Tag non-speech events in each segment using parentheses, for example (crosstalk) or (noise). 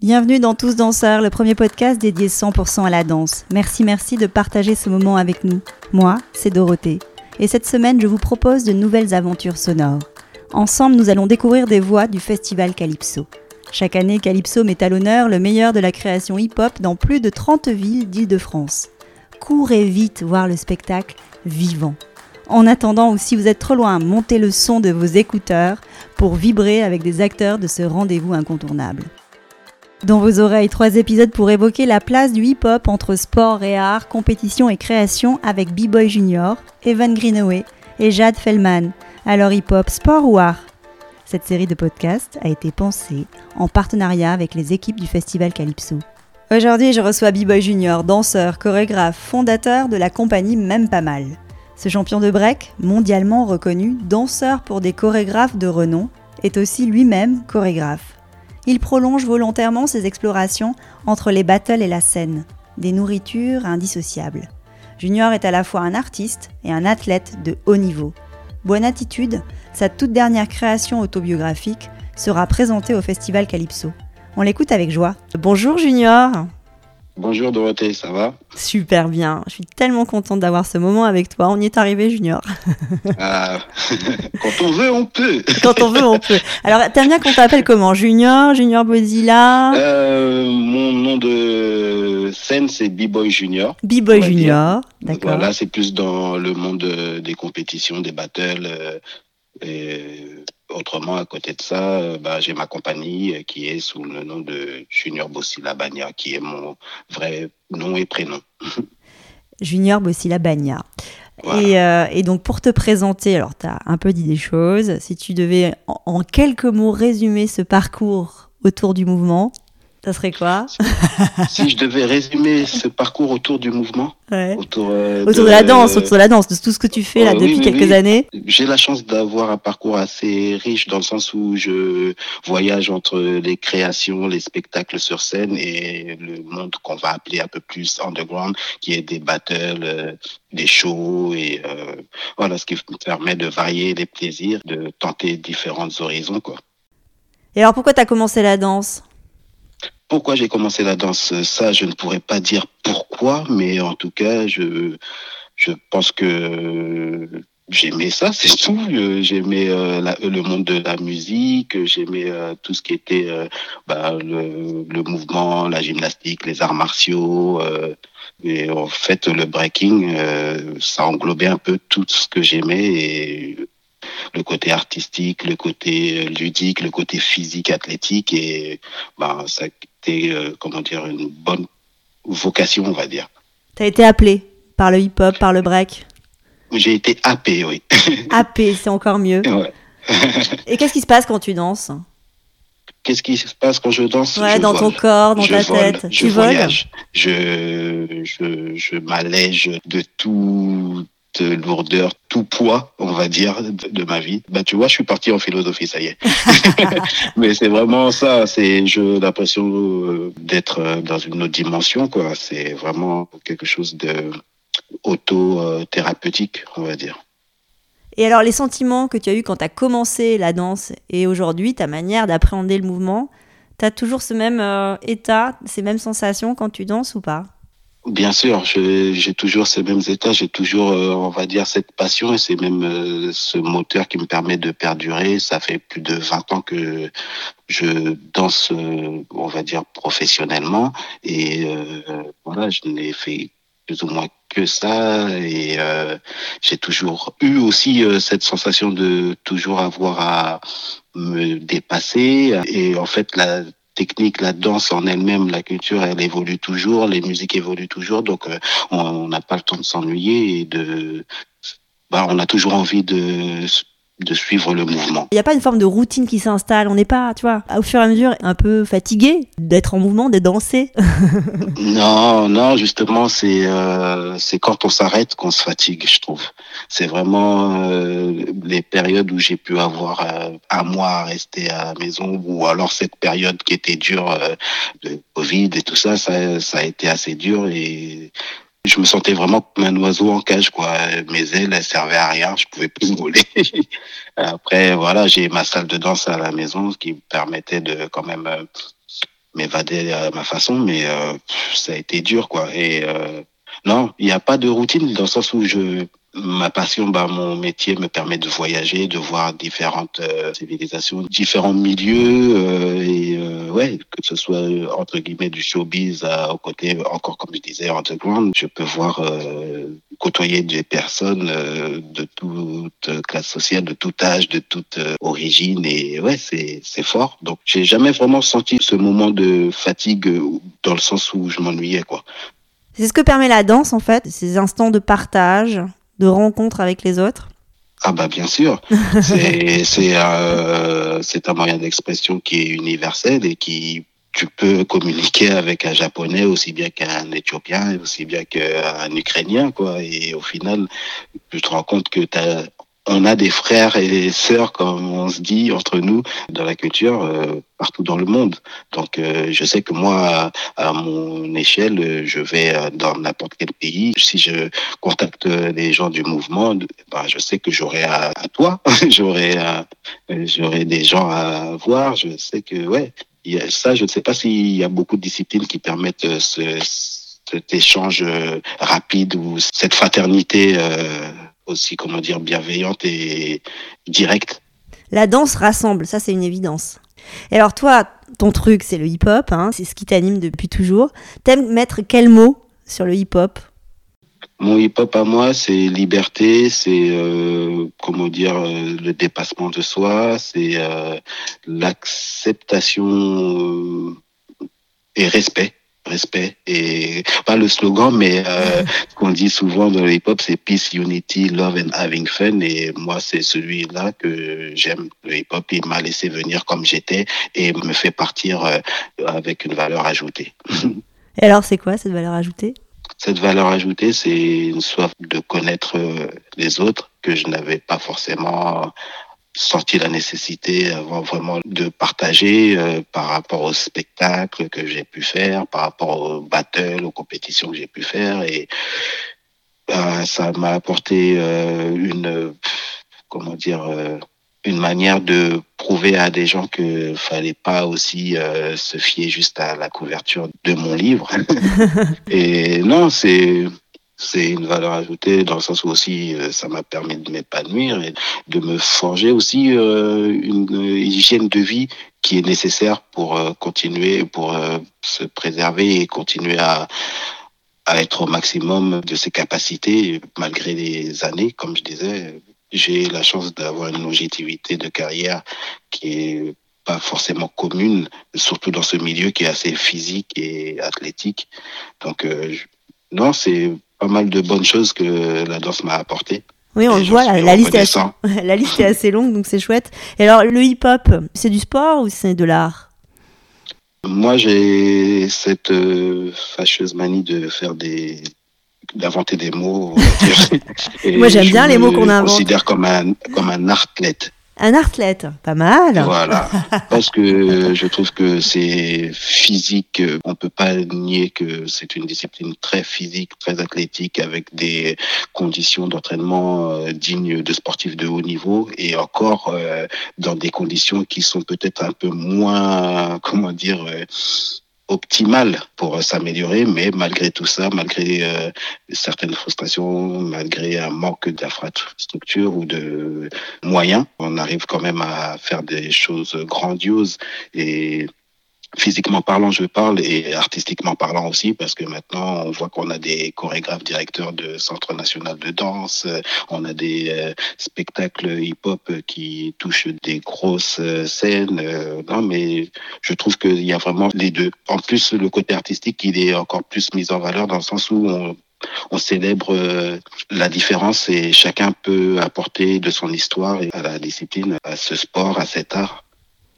Bienvenue dans Tous Danseurs, le premier podcast dédié 100% à la danse. Merci, merci de partager ce moment avec nous. Moi, c'est Dorothée. Et cette semaine, je vous propose de nouvelles aventures sonores. Ensemble, nous allons découvrir des voix du festival Calypso. Chaque année, Calypso met à l'honneur le meilleur de la création hip-hop dans plus de 30 villes d'Île-de-France. Courez vite voir le spectacle vivant. En attendant, ou si vous êtes trop loin, montez le son de vos écouteurs pour vibrer avec des acteurs de ce rendez-vous incontournable. Dans vos oreilles, trois épisodes pour évoquer la place du hip-hop entre sport et art, compétition et création avec B-Boy Junior, Evan Greenaway et Jade Fellman. Alors hip-hop, sport ou art? Cette série de podcasts a été pensée en partenariat avec les équipes du Festival Calypso. Aujourd'hui, je reçois B-Boy Junior, danseur, chorégraphe, fondateur de la compagnie Même Pas Mal. Ce champion de break, mondialement reconnu, danseur pour des chorégraphes de renom, est aussi lui-même chorégraphe il prolonge volontairement ses explorations entre les battles et la scène, des nourritures indissociables. Junior est à la fois un artiste et un athlète de haut niveau. Bonne attitude, sa toute dernière création autobiographique, sera présentée au Festival Calypso. On l'écoute avec joie. Bonjour Junior Bonjour Dorothée, ça va? Super bien. Je suis tellement contente d'avoir ce moment avec toi. On y est arrivé, Junior. Ah, (laughs) quand on veut, on peut. (laughs) quand on veut, on peut. Alors, t'aimes bien qu'on t'appelle comment? Junior Junior Bozilla euh, Mon nom de scène, c'est B-Boy Junior. B-Boy Junior, d'accord. Voilà, c'est plus dans le monde des compétitions, des battles. Euh, et autrement, à côté de ça, euh, bah, j'ai ma compagnie euh, qui est sous le nom de Junior Bossila Bagna, qui est mon vrai nom et prénom. (laughs) Junior Bossila Bagna. Et, euh, et, donc pour te présenter, alors tu as un peu dit des choses, si tu devais en quelques mots résumer ce parcours autour du mouvement, ça serait quoi si, je devais résumer ce parcours autour du mouvement, autour, euh, autour de, la danse, autour de la danse, de tout ce que tu fais là depuis quelques années. J'ai la chance d'avoir un parcours assez riche dans le sens où je voyage entre les créations, les spectacles sur scène et le monde qu'on va appeler un peu plus underground, qui est des battles, euh, des shows et euh, voilà ce qui me permet de varier les plaisirs, de tenter différents horizons quoi. Et alors pourquoi tu as commencé la danse? Pourquoi j'ai commencé la danse Ça, je ne pourrais pas dire pourquoi, mais en tout cas, je, je pense que j'aimais ça, (laughs) c'est tout. J'aimais euh, le monde de la musique, j'aimais euh, tout ce qui était euh, bah, le, mouvement, la gymnastique, les arts martiaux. et en fait, le breaking, ça englobait un peu tout ce que j'aimais le côté artistique, le côté ludique, le côté physique, athlétique. Et bah, ça, euh, comment dire, une bonne vocation, on va dire. Tu as été appelé par le hip-hop, par le break? J'ai été happé, oui. (laughs) happé, c'est encore mieux. Et qu'est-ce qui se passe quand tu danses? Qu'est-ce qui se passe quand je danse? Ouais, dans ton corps, dans ta tête. Je tu voyage. Je, je, je m'allège de tout lourdeur, tout poids, on va dire, de, ma vie. Bah, tu vois, je suis parti en philosophie, ça y est. (laughs) (laughs) Mais c'est vraiment ça. C'est, j'ai l'impression euh, d'être euh, dans une autre dimension, quoi. C'est vraiment quelque chose de auto-thérapeutique, on va dire. Et alors, les sentiments que tu as eu quand tu as commencé la danse et aujourd'hui, ta manière d'appréhender le mouvement, tu as toujours ce même euh, état, ces mêmes sensations quand tu danses ou pas? Bien sûr, j'ai toujours ces mêmes états, j'ai toujours, euh, on va dire, cette passion et c'est même euh, ce moteur qui me permet de perdurer. Ça fait plus de 20 ans que je danse, euh, on va dire, professionnellement et voilà, je n'ai fait plus ou moins que ça et j'ai toujours eu aussi cette sensation de toujours avoir à me dépasser et en fait la la danse en elle-même, la culture, elle évolue toujours, les musiques évoluent toujours, donc euh, on n'a pas le temps de s'ennuyer et de, bah, on a toujours envie de de suivre le mouvement. Il n'y a pas une forme de routine qui s'installe, on n'est pas, tu vois, au fur et à mesure un peu fatigué d'être en mouvement, de danser. (laughs) non, non, justement, c'est euh, c'est quand on s'arrête qu'on se fatigue, je trouve. C'est vraiment euh, les périodes où j'ai pu avoir euh, un mois à rester à la maison ou alors cette période qui était dure euh, de Covid et tout ça, ça, ça a été assez dur et je me sentais vraiment comme un oiseau en cage, quoi. Mes ailes, elles servaient à rien, je pouvais plus (laughs) voler. Après, voilà, j'ai ma salle de danse à la maison, ce qui me permettait de quand même euh, m'évader à ma façon, mais ça a été dur, quoi. Et non, il n'y a pas de routine dans le sens où je ma passion, bah, mon métier me permet de voyager, de voir différentes euh, civilisations, différents milieux, euh, et euh, ouais, que ce soit entre guillemets du showbiz à, au côté, encore comme je disais, underground, je peux voir côtoyer des personnes de toute classe sociale, de tout âge, de toute origine, et ouais, c'est c'est fort. Donc, j'ai jamais vraiment senti ce moment de fatigue dans le sens où je m'ennuyais, quoi. C'est ce que permet la danse, en fait, ces instants de partage, de rencontre avec les autres. Ah bah bien sûr, (laughs) c'est c'est euh, c'est un moyen d'expression qui est universel et qui tu peux communiquer avec un japonais aussi bien qu'un éthiopien aussi bien qu'un ukrainien quoi. Et au final tu te rends compte que tu as on a des frères et sœurs, comme on se dit entre nous, dans la culture, euh, partout dans le monde. Donc, euh, je sais que moi, à, mon échelle, je vais euh, dans n'importe quel pays. Si je contacte les gens du mouvement, ben, je sais que j'aurai à, toi, (laughs) j'aurai j'aurai des gens à voir. Je sais que, ouais, y a, ça, je ne sais pas s'il y a beaucoup de disciplines qui permettent ce, cet échange rapide ou cette fraternité aussi, comment dire, bienveillante et directe. La danse rassemble, ça c'est une évidence. Et alors toi, ton truc c'est le hip-hop, hein, c'est ce qui t'anime depuis toujours. T'aimes mettre quel mot sur le hip-hop? Mon hip-hop à moi, c'est liberté, c'est euh, comment dire euh, le dépassement de soi, c'est euh, l'acceptation et respect respect et pas le slogan mais euh, ce qu'on dit souvent dans le hip-hop c'est peace unity love and having fun. Et moi c'est celui-là que j'aime le hip-hop. Il m'a laissé venir comme j'étais et me fait partir euh, avec une valeur ajoutée. Et alors c'est quoi cette valeur ajoutée? Cette valeur ajoutée c'est une soif de connaître euh, les autres que je n'avais pas forcément senti la nécessité avant vraiment de partager euh, par rapport au spectacle que j'ai pu faire, par rapport aux battles, aux compétitions que j'ai pu faire et euh, ça m'a apporté euh, une comment dire une manière de prouver à des gens que fallait pas aussi se fier juste à la couverture de mon livre. (laughs) et non, c'est c'est une valeur ajoutée dans le sens où aussi euh, ça m'a permis de m'épanouir et de me forger aussi euh, une hygiène de vie qui est nécessaire pour euh, continuer, pour se préserver et continuer à, à être au maximum de ses capacités malgré les années, comme je disais. J'ai la chance d'avoir une longévité de carrière qui est pas forcément commune, surtout dans ce milieu qui est assez physique et athlétique. Donc, non, c'est pas mal de bonnes choses que la danse m'a apporté. Oui, on le voit, la, liste est assez, (laughs) la liste est assez longue, donc c'est chouette. Et alors, le hip-hop, c'est du sport ou c'est de l'art? Moi, j'ai cette euh, fâcheuse manie de faire des d'inventer des mots. (laughs) Moi, j'aime bien les mots qu'on invente. Je considère comme un comme un. Un athlète, pas mal. Voilà. (laughs) Parce que je trouve que c'est physique. On peut pas nier que c'est une discipline très physique, très athlétique, avec des conditions d'entraînement euh, dignes de sportifs de haut niveau, et encore euh, dans des conditions qui sont peut-être un peu moins, (laughs) comment dire, euh, optimale pour s'améliorer, mais malgré tout ça, malgré euh, certaines frustrations, malgré un manque d'infrastructure ou de moyens, on arrive quand même à faire des choses grandioses et physiquement parlant, je parle, et artistiquement parlant aussi, parce que maintenant, on voit qu'on a des chorégraphes directeurs de Centre national de danse, on a des euh, spectacles hip-hop qui touchent des grosses euh, scènes. Euh, non, mais je trouve qu'il y a vraiment les deux. En plus, le côté artistique, il est encore plus mis en valeur dans le sens où on célèbre la différence et chacun peut apporter de son histoire à la discipline, à ce sport, à cet art.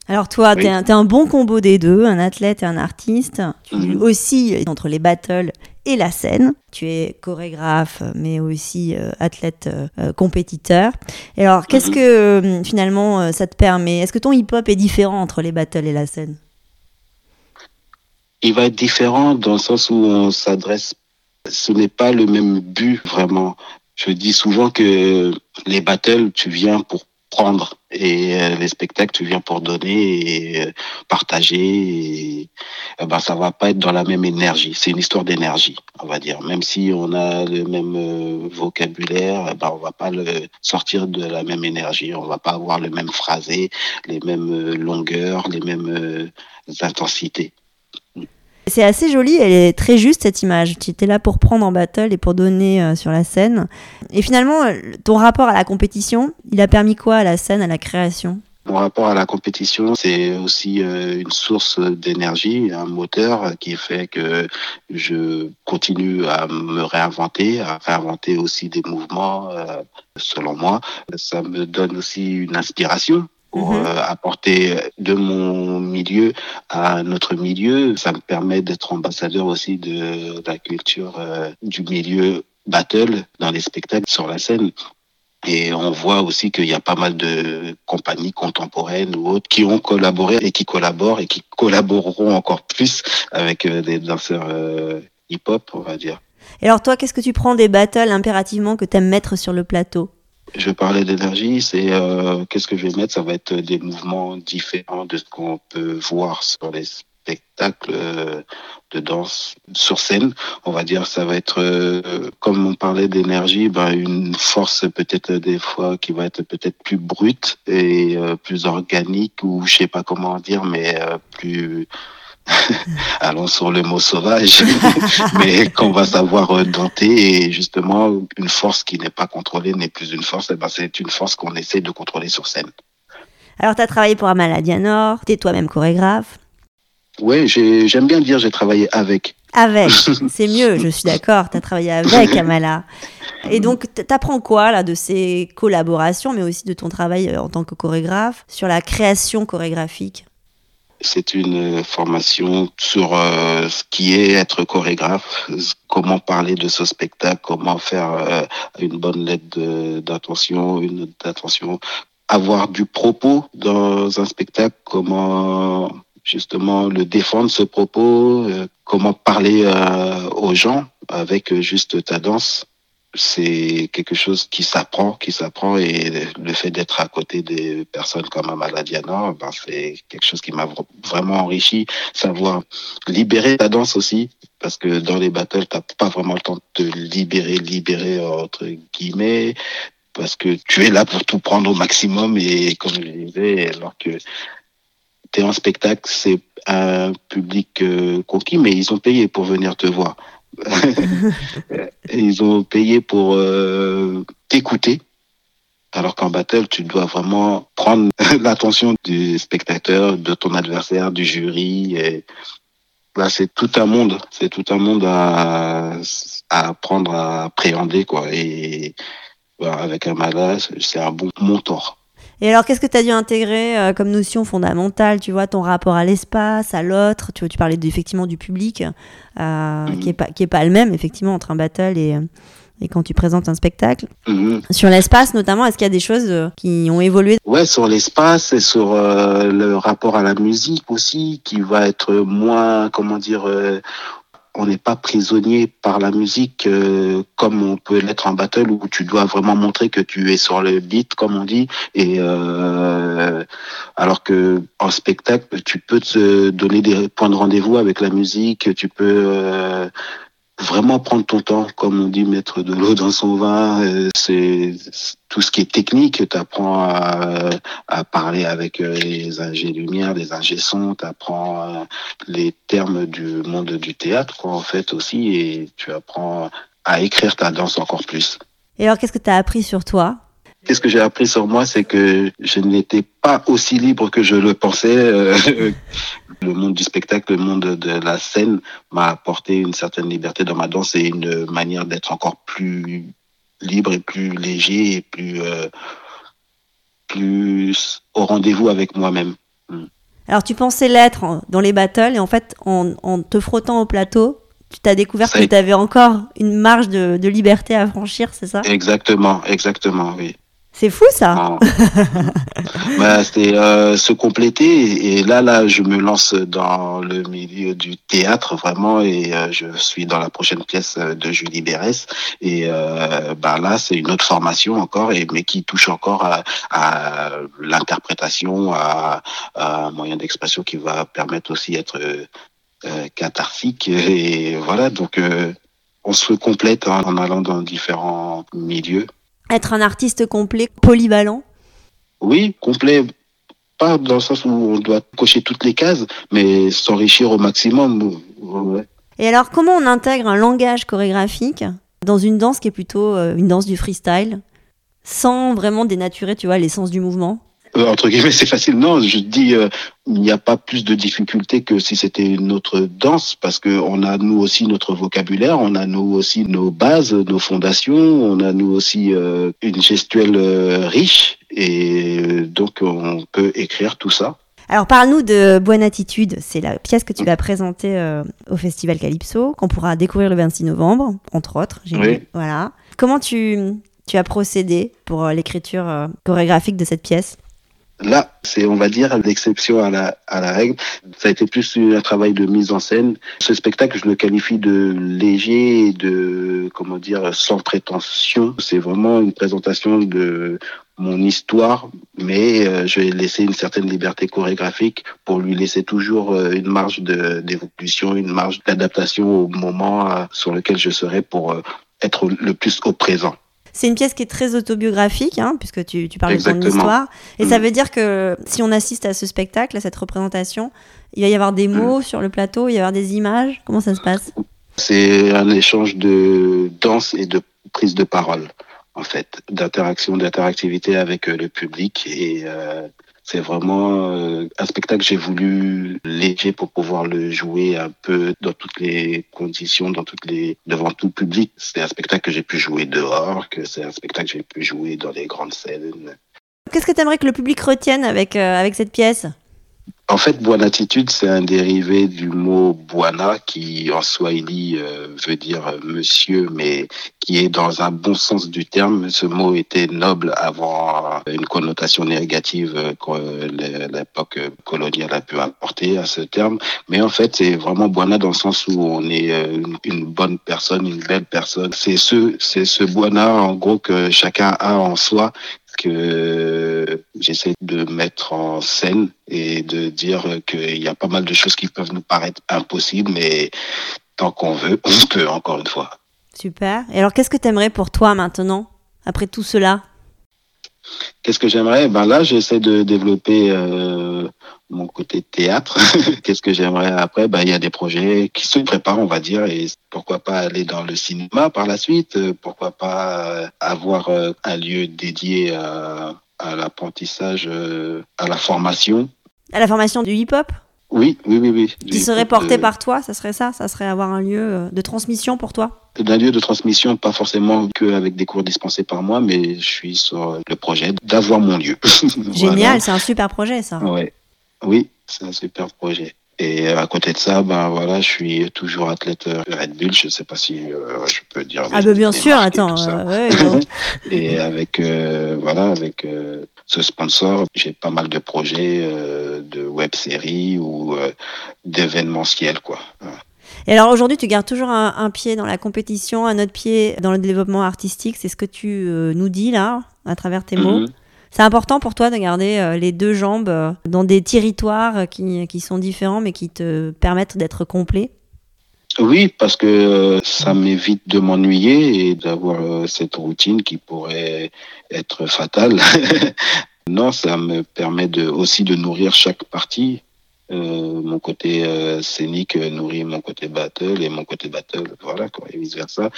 Alors toi, tu es, un bon combo des deux, un athlète et un artiste. Tu mhm. aussi entre les battles et la scène. Tu es chorégraphe, mais aussi euh, athlète euh, compétiteur. Et alors, qu'est-ce mhm. que euh, finalement ça te permet? Est-ce que ton hip-hop est différent entre les battles et la scène? Il va être différent dans le sens où on s'adresse. Ce n'est pas le même but vraiment. Je dis souvent que les battles, tu viens pour prendre. Et euh, les spectacles, tu viens pour donner et euh, partager. Et, eh ben, ça va pas être dans la même énergie. C'est une histoire d'énergie, on va dire. Même si on a le même euh, vocabulaire, eh ben, on va pas le sortir de la même énergie. On va pas avoir le même phrasé, les mêmes longueurs, les mêmes intensités. C'est assez joli, elle est très juste cette image. Tu étais là pour prendre en battle et pour donner euh, sur la scène. Et finalement, euh, ton rapport à la compétition, il a permis quoi à la scène, à la création? Mon rapport à la compétition, c'est aussi euh, une source d'énergie, un moteur qui fait que je continue à me réinventer, à réinventer aussi des mouvements, selon moi. Ça me donne aussi une inspiration pour mhm. euh, apporter de mon milieu à notre milieu. Ça me permet d'être ambassadeur aussi de, la culture euh, du milieu battle dans les spectacles sur la scène. Et on voit aussi qu'il y a pas mal de compagnies contemporaines ou autres qui ont collaboré et qui collaborent et qui collaboreront encore plus avec euh, des danseurs hip-hop, on va dire. Et alors toi, qu'est-ce que tu prends des battles impérativement que tu aimes mettre sur le plateau? Je parlais d'énergie, c'est euh, qu'est-ce que je vais mettre? Ça va être des mouvements différents de ce qu'on peut voir sur les spectacles euh, de danse sur scène. On va dire ça va être euh, comme on parlait d'énergie, ben une force peut-être des fois qui va être peut-être plus brute et plus organique ou je sais pas comment dire, mais plus (laughs) allons sur le mot sauvage, (laughs) mais qu'on va savoir dompter et justement une force qui n'est pas contrôlée n'est plus une force, eh ben c'est une force qu'on essaie de contrôler sur scène. Alors tu as travaillé pour Amala Dianor, tu es toi-même chorégraphe. Oui, j'aime bien dire j'ai travaillé avec. Avec, (laughs) c'est mieux, je suis d'accord, tu as travaillé avec Amala. Et donc, tu apprends quoi là de ces collaborations, mais aussi de ton travail euh, en tant que chorégraphe, sur la création chorégraphique? C'est une formation sur euh, ce qui est être chorégraphe, comment parler de ce spectacle, comment faire euh, une bonne lettre d'attention, une d'attention, avoir du propos dans un spectacle, comment justement le défendre ce propos, euh, comment parler aux gens avec juste ta danse c'est quelque chose qui s'apprend, qui s'apprend et le fait d'être à côté des personnes comme Amala Diana, ben c'est quelque chose qui m'a vraiment enrichi, savoir libérer ta danse aussi, parce que dans les battles, t'as pas vraiment le temps de te libérer, libérer entre guillemets, parce que tu es là pour tout prendre au maximum et comme je disais, alors que tu es en spectacle, c'est un public euh, conquis, mais ils ont payé pour venir te voir. (laughs) (laughs) ils ont payé pour euh, t'écouter. Alors qu'en battle, tu dois vraiment prendre (laughs) l'attention du spectateur, de ton adversaire, du jury. Et là, c'est tout un monde. C'est tout un monde à, apprendre à appréhender, quoi. Et avec un malade, c'est un bon mentor. Et alors, qu'est-ce que tu as dû intégrer euh, comme notion fondamentale, tu vois, ton rapport à l'espace, à l'autre Tu vois, tu parlais effectivement du public, euh, mhm. qui n'est pas, qui est pas le même, effectivement, entre un battle et, et quand tu présentes un spectacle. Mhm. Sur l'espace, notamment, est-ce qu'il y a des choses euh, qui ont évolué? Ouais, sur l'espace et sur le rapport à la musique aussi, qui va être moins, comment dire, on n'est pas prisonnier par la musique euh, comme on peut l'être en battle où tu dois vraiment montrer que tu es sur le beat comme on dit. Et euh, alors que en spectacle tu peux te donner des points de rendez-vous avec la musique tu peux euh, vraiment prendre ton temps, comme on dit, mettre de l'eau dans son vin. Euh, c'est tout ce qui est technique. Tu apprends à, à, parler avec euh, les ingés lumière, les ingés son, tu apprends euh, les termes du monde du théâtre, quoi, en fait, aussi, et tu apprends à écrire ta danse encore plus. Et alors, qu'est-ce que tu as appris sur toi? Qu'est-ce que j'ai appris sur moi, c'est que je n'étais pas aussi libre que je le pensais. Euh, le monde du spectacle, le monde de la scène m'a apporté une certaine liberté dans ma danse et une manière d'être encore plus libre et plus léger et plus, euh, plus au rendez-vous avec moi-même. Hmm. Alors tu pensais l'être dans les battles et en fait en, en te frottant au plateau, tu t'as découvert que tu avais encore une marge de, de liberté à franchir, c'est ça? Exactement, exactement, oui. C'est fou ça. Ah. (laughs) bah, c'est euh, se compléter et là là je me lance dans le milieu du théâtre vraiment et euh, je suis dans la prochaine pièce de Julie Berès et euh, bah là c'est une autre formation encore et mais qui touche encore à, à l'interprétation à, à, un moyen d'expression qui va permettre aussi d'être euh, cathartique et voilà donc euh, on se complète hein, en allant dans différents milieux. Être un artiste complet, polyvalent? Oui, complet. Pas dans le sens où on doit cocher toutes les cases, mais s'enrichir au maximum. Ouais. Et alors, comment on intègre un langage chorégraphique dans une danse qui est plutôt euh, une danse du freestyle, sans vraiment dénaturer, tu vois, l'essence du mouvement? Euh, entre guillemets, c'est facile. Non, je dis, euh, il n'y a pas plus de difficulté que si c'était une autre danse, parce que on a nous aussi notre vocabulaire, on a nous aussi nos bases, nos fondations, on a nous aussi euh, une gestuelle riche, et donc on peut écrire tout ça. Alors parle-nous de Bonne Attitude, c'est la pièce que tu vas présenter euh, au Festival Calypso, qu'on pourra découvrir le 26 novembre, entre autres. Oui. Voilà. Comment tu, tu as procédé pour l'écriture euh, chorégraphique de cette pièce? Là, c'est, on va dire, l'exception à la, à la règle. Ça a été plus un travail de mise en scène. Ce spectacle, je le qualifie de léger et de, comment dire, sans prétention. C'est vraiment une présentation de mon histoire, mais euh, je vais laisser une certaine liberté chorégraphique pour lui laisser toujours euh, une marge d'évolution, une marge d'adaptation au moment euh, sur lequel je serai pour être le plus au présent. C'est une pièce qui est très autobiographique, hein, puisque tu, tu parles de ton Exactement. histoire. Et ça Mm. veut dire que si on assiste à ce spectacle, à cette représentation, il va y avoir des mots sur le plateau, il va y avoir des images. Comment ça se passe? C'est un échange de danse et de prise de parole, en fait, d'interaction, d'interactivité avec euh, le public. Et euh, c'est vraiment euh, un spectacle que j'ai voulu léger pour pouvoir le jouer un peu dans toutes les conditions, dans toutes les devant tout public. C'est un spectacle que j'ai pu jouer dehors, que c'est un spectacle que j'ai pu jouer dans les grandes scènes. Qu'est-ce que tu aimerais que le public retienne avec, euh, avec cette pièce? En fait, Buona Attitude, c'est un dérivé du mot Buana qui en swahili euh, veut dire euh, monsieur, mais qui est dans un bon sens du terme. Ce mot était noble avant une connotation négative euh, que euh, l'époque coloniale a pu apporter à ce terme. Mais en fait, c'est vraiment Buana dans le sens où on est euh, une, bonne personne, une belle personne. C'est ce, c'est ce Buana, en gros, que chacun a en soi que j'essaie de mettre en scène et de dire qu'il y a pas mal de choses qui peuvent nous paraître impossibles, mais tant qu'on veut, on (laughs) peut, encore une fois. Super. Et alors, qu'est-ce que tu aimerais pour toi maintenant, après tout cela? Qu'est-ce que j'aimerais? Ben là, j'essaie de développer euh, mon côté théâtre. (laughs) Qu'est-ce que j'aimerais après? Ben il y a des projets qui se préparent, on va dire, et pourquoi pas aller dans le cinéma par la suite? Euh, Pourquoi pas euh, avoir euh, un lieu dédié à, à l'apprentissage, euh, à la formation À la formation du hip-hop? Oui, oui, oui, oui. Qui serait porté par toi, ça serait ça? Ça serait avoir un lieu euh, de transmission pour toi? D'un lieu de transmission, pas forcément que avec des cours dispensés par moi, mais je suis sur le projet d'avoir mon lieu. (laughs) Génial, c'est un super projet ça. Ouais. Oui, c'est un super projet. Et à côté de ça, ben voilà, je suis toujours athlète euh, Red Bull. Je sais pas si euh, je peux dire. Ah bah bien sûr, attends. euh, ouais. (laughs) Et avec euh, voilà, avec ce sponsor, j'ai pas mal de projets de web séries ou d'événementiel quoi. Et alors aujourd'hui, tu gardes toujours un, un pied dans la compétition, un autre pied dans le développement artistique. C'est ce que tu nous dis là, à travers tes mots? Mhm. C'est important pour toi de garder euh, les deux jambes euh, dans des territoires euh, qui, sont différents mais qui te permettent d'être complet? Oui, parce que ça m'évite de m'ennuyer et d'avoir cette routine qui pourrait être fatale. (laughs) non, ça me permet de, aussi de nourrir chaque partie. Mon côté scénique nourrit mon côté battle et mon côté battle, voilà, quoi, et vice versa.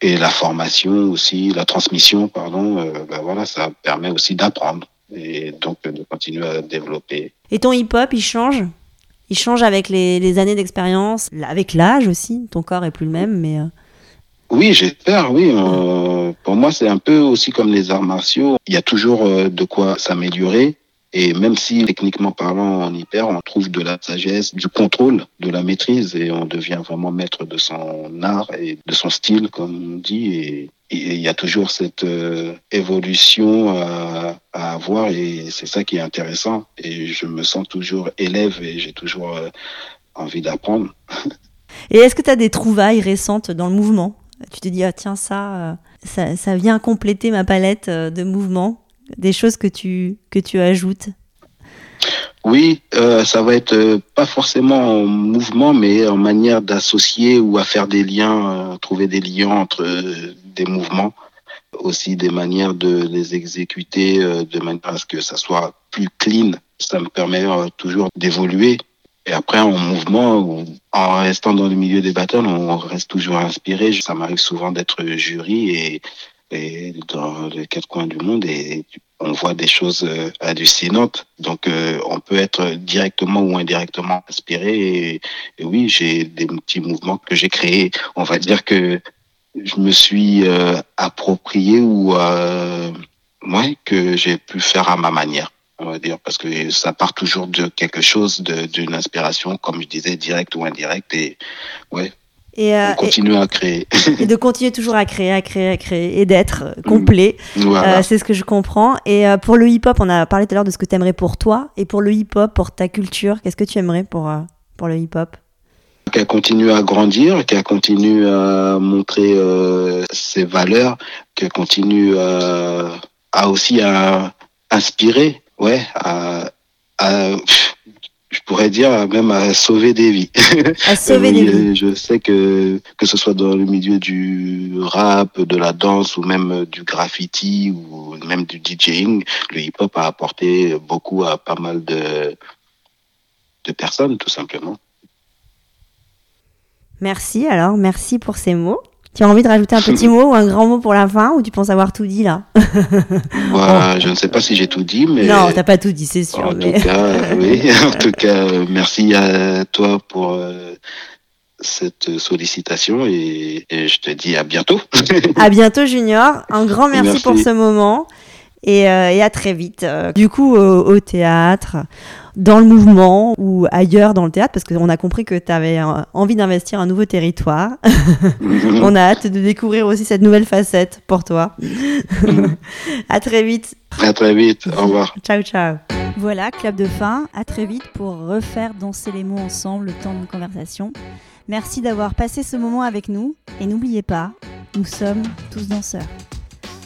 Et la formation aussi, la transmission, pardon, euh, ben voilà, ça permet aussi d'apprendre et donc de continuer à développer. Et ton hip-hop, il change? Il change avec les, les années d'expérience, avec l'âge aussi. Ton corps est plus le même, mais... euh, Oui, j'espère, oui. Euh, pour moi, c'est un peu aussi comme les arts martiaux. Il y a toujours euh, de quoi s'améliorer. Et même si techniquement parlant, on y perd, on trouve de la sagesse, du contrôle, de la maîtrise et on devient vraiment maître de son art et de son style, comme on dit. Et il y a toujours cette euh, évolution à, avoir et c'est ça qui est intéressant. Et je me sens toujours élève et j'ai toujours euh, envie d'apprendre. (laughs) Et est-ce que tu as des trouvailles récentes dans le mouvement? Tu te dis, ah tiens, euh, ça, ça, vient compléter ma palette de mouvements des choses que tu, que tu ajoutes? Oui, euh, ça va être euh, pas forcément en mouvement, mais en manière d'associer ou à faire des liens, euh, trouver des liens entre des mouvements, aussi des manières de les exécuter de manière à ce que ça soit plus clean. Ça me permet toujours d'évoluer. Et après, en mouvement, en restant dans le milieu des battles, on reste toujours inspiré. Ça m'arrive souvent d'être jury et et dans les quatre coins du monde et on voit des choses euh, hallucinantes. Donc, euh, on peut être directement ou indirectement inspiré. Et, et oui, j'ai des petits mouvements que j'ai créés. On va dire que je me suis euh, approprié ou euh, ouais, que j'ai pu faire à ma manière. On va dire parce que ça part toujours de quelque chose, d'une inspiration, comme je disais, directe ou indirecte. Et ouais, et, euh, continuer à créer. et (laughs) de continuer toujours à créer, à créer, à créer, et d'être euh, complet. Voilà. Euh, c'est ce que je comprends. Et euh, pour le hip-hop, on a parlé tout à l'heure de ce que tu aimerais pour toi. Et pour le hip-hop, pour ta culture, qu'est-ce que tu aimerais pour, pour le hip-hop? Qu'elle continue à grandir, qu'elle continue à montrer ses valeurs, qu'elle continue à, aussi à inspirer, ouais, à, à je pourrais dire même à sauver des vies. À sauver (laughs) des vies. Je sais que que ce soit dans le milieu du rap, de la danse ou même du graffiti ou même du DJing, le hip-hop a apporté beaucoup à pas mal de de personnes tout simplement. Merci alors, merci pour ces mots. Tu as envie de rajouter un petit (laughs) mot ou un grand mot pour la fin ou tu penses avoir tout dit là Voilà, (laughs) Je ne sais pas si j'ai tout dit, mais non, t'as pas tout dit, c'est sûr. En mais... tout cas, (laughs) oui. En tout cas, merci à toi pour euh, cette sollicitation et, et, je te dis à bientôt. à bientôt, Junior. Un grand merci, merci. pour ce moment et, euh, et, à très vite. Du coup, au, au théâtre dans le mouvement ou ailleurs dans le théâtre parce qu'on a compris que tu avais envie d'investir un nouveau territoire. (laughs) On a hâte de découvrir aussi cette nouvelle facette pour toi. (laughs) à très vite. À très vite. Au revoir. Ciao, ciao. Voilà, clap de fin. À très vite pour refaire danser les mots ensemble le temps d'une conversation. Merci d'avoir passé ce moment avec nous et n'oubliez pas, nous sommes tous danseurs.